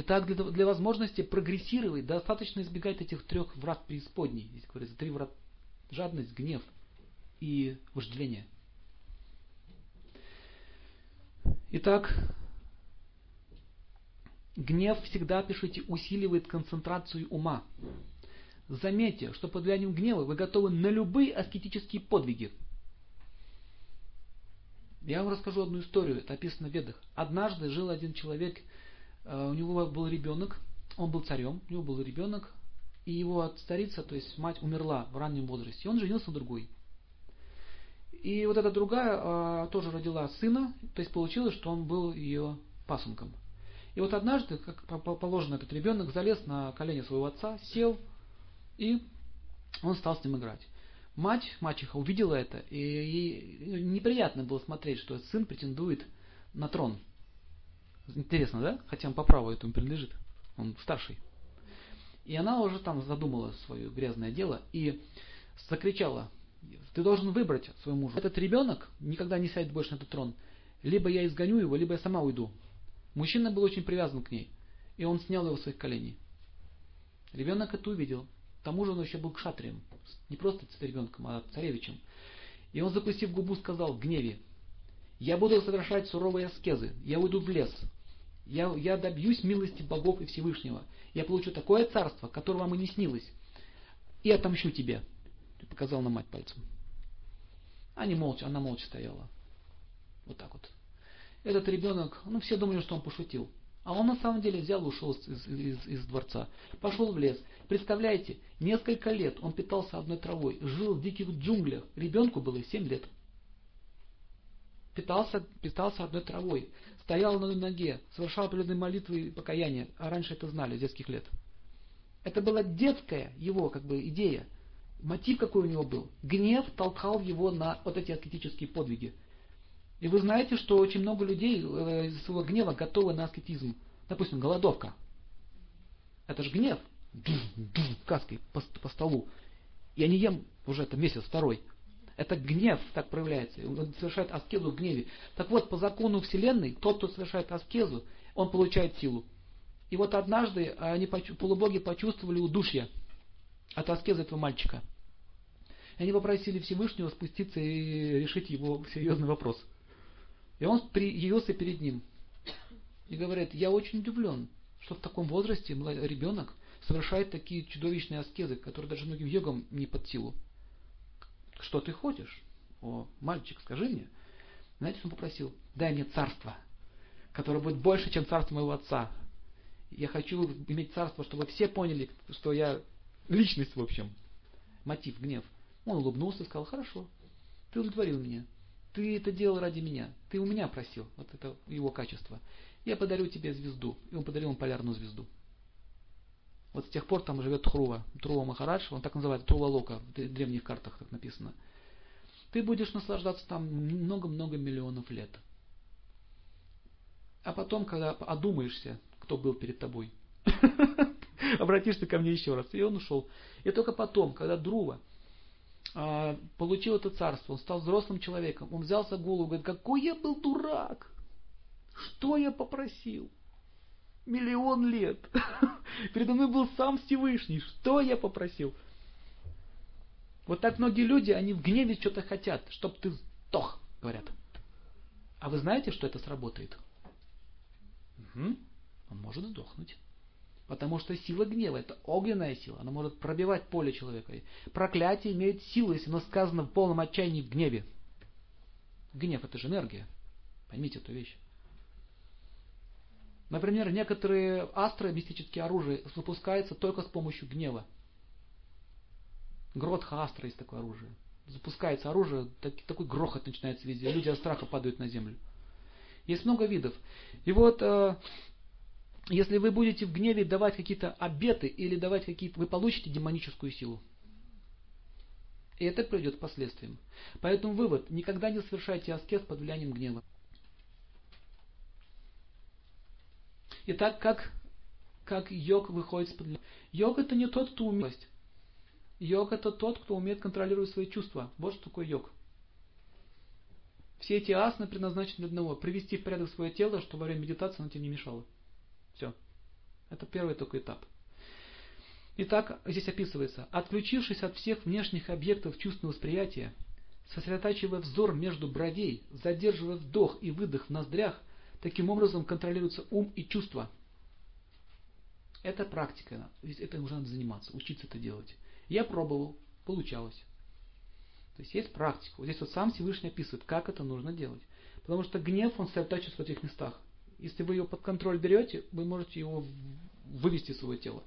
Итак, для, для возможности прогрессировать достаточно избегать этих трех врат преисподней. Здесь говорится три врат. Жадность, гнев и вожделение. Итак, гнев всегда, пишите, усиливает концентрацию ума. Заметьте, что под влиянием гнева вы готовы на любые аскетические подвиги. Я вам расскажу одну историю, это описано в Ведах. Однажды жил один человек, у него был ребенок, он был царем, у него был ребенок, и его старица, то есть мать, умерла в раннем возрасте, и он женился на другой. И вот эта другая а, тоже родила сына, то есть получилось, что он был ее пасынком. И вот однажды, как положено, этот ребенок залез на колени своего отца, сел, и он стал с ним играть. Мать, мачеха, увидела это, и ей неприятно было смотреть, что сын претендует на трон. Интересно, да? Хотя он по праву этому принадлежит. Он старший. И она уже там задумала свое грязное дело и закричала, ты должен выбрать своему мужу. Этот ребенок никогда не сядет больше на этот трон. Либо я изгоню его, либо я сама уйду. Мужчина был очень привязан к ней, и он снял его с своих коленей. Ребенок это увидел. К тому же он еще был кшатрием, не просто ребенком, а царевичем. И он, закусив губу, сказал в гневе, «Я буду совершать суровые аскезы, я уйду в лес, я, я добьюсь милости богов и Всевышнего, я получу такое царство, которое вам и не снилось, и отомщу тебе». Ты показал на мать пальцем. Они молча, она молча стояла. Вот так вот. Этот ребенок, ну все думали, что он пошутил. А он на самом деле взял и ушел из, из, из дворца. Пошел в лес. Представляете, несколько лет он питался одной травой, жил в диких джунглях. Ребенку было 7 лет. Питался, питался одной травой. Стоял на ноге, совершал определенные молитвы и покаяния. А раньше это знали, с детских лет. Это была детская его как бы идея. Мотив какой у него был? Гнев толкал его на вот эти аскетические подвиги. И вы знаете, что очень много людей э, из своего гнева готовы на аскетизм. Допустим, голодовка. Это же гнев. Каской по, по столу. Я не ем уже это месяц, второй. Это гнев так проявляется. Он совершает аскезу в гневе. Так вот, по закону Вселенной, тот, кто совершает аскезу, он получает силу. И вот однажды они, полубоги почувствовали удушье от аскезы этого мальчика. И они попросили Всевышнего спуститься и решить его серьезный вопрос – и он явился перед ним и говорит, я очень удивлен, что в таком возрасте ребенок совершает такие чудовищные аскезы, которые даже многим йогам не под силу. Что ты хочешь? О, мальчик, скажи мне. Знаете, он попросил? Дай мне царство, которое будет больше, чем царство моего отца. Я хочу иметь царство, чтобы все поняли, что я личность в общем. Мотив, гнев. Он улыбнулся и сказал, хорошо, ты удовлетворил меня. Ты это делал ради меня. Ты у меня просил. Вот это его качество. Я подарю тебе звезду. И он подарил ему полярную звезду. Вот с тех пор там живет Трува. Трува Махарадж, он так называется, Трува Лока, в древних картах так написано. Ты будешь наслаждаться там много-много миллионов лет. А потом, когда одумаешься, кто был перед тобой, обратишься ко мне еще раз. И он ушел. И только потом, когда Друва а, получил это царство, он стал взрослым человеком, он взялся голову, говорит, какой я был дурак, что я попросил? Миллион лет. Передо мной был сам Всевышний, что я попросил? Вот так многие люди, они в гневе что-то хотят, чтобы ты сдох, говорят. А вы знаете, что это сработает? Угу. Он может сдохнуть. Потому что сила гнева – это огненная сила. Она может пробивать поле человека. Проклятие имеет силу, если оно сказано в полном отчаянии в гневе. Гнев – это же энергия. Поймите эту вещь. Например, некоторые астры, мистические оружия, выпускаются только с помощью гнева. Гротха астра есть такое оружие. Запускается оружие, такой грохот начинается везде. Люди от страха падают на землю. Есть много видов. И вот э, если вы будете в гневе давать какие-то обеты или давать какие-то, вы получите демоническую силу. И это приведет к последствиям. Поэтому вывод, никогда не совершайте аскез под влиянием гнева. Итак, как, как йог выходит из-под? Йог это не тот, кто умеет. Йог это тот, кто умеет контролировать свои чувства. Вот что такое йог. Все эти асаны предназначены для одного. Привести в порядок свое тело, чтобы во время медитации оно тебе не мешало. Все. Это первый только этап. Итак, здесь описывается, отключившись от всех внешних объектов чувственного восприятия, сосредотачивая взор между бровей, задерживая вдох и выдох в ноздрях, таким образом контролируются ум и чувства. Это практика, это уже надо заниматься, учиться это делать. Я пробовал, получалось. То есть есть практика. Вот здесь вот сам Всевышний описывает, как это нужно делать. Потому что гнев, он сосредотачивается в этих местах. Если вы его под контроль берете, вы можете его вывести из своего тела.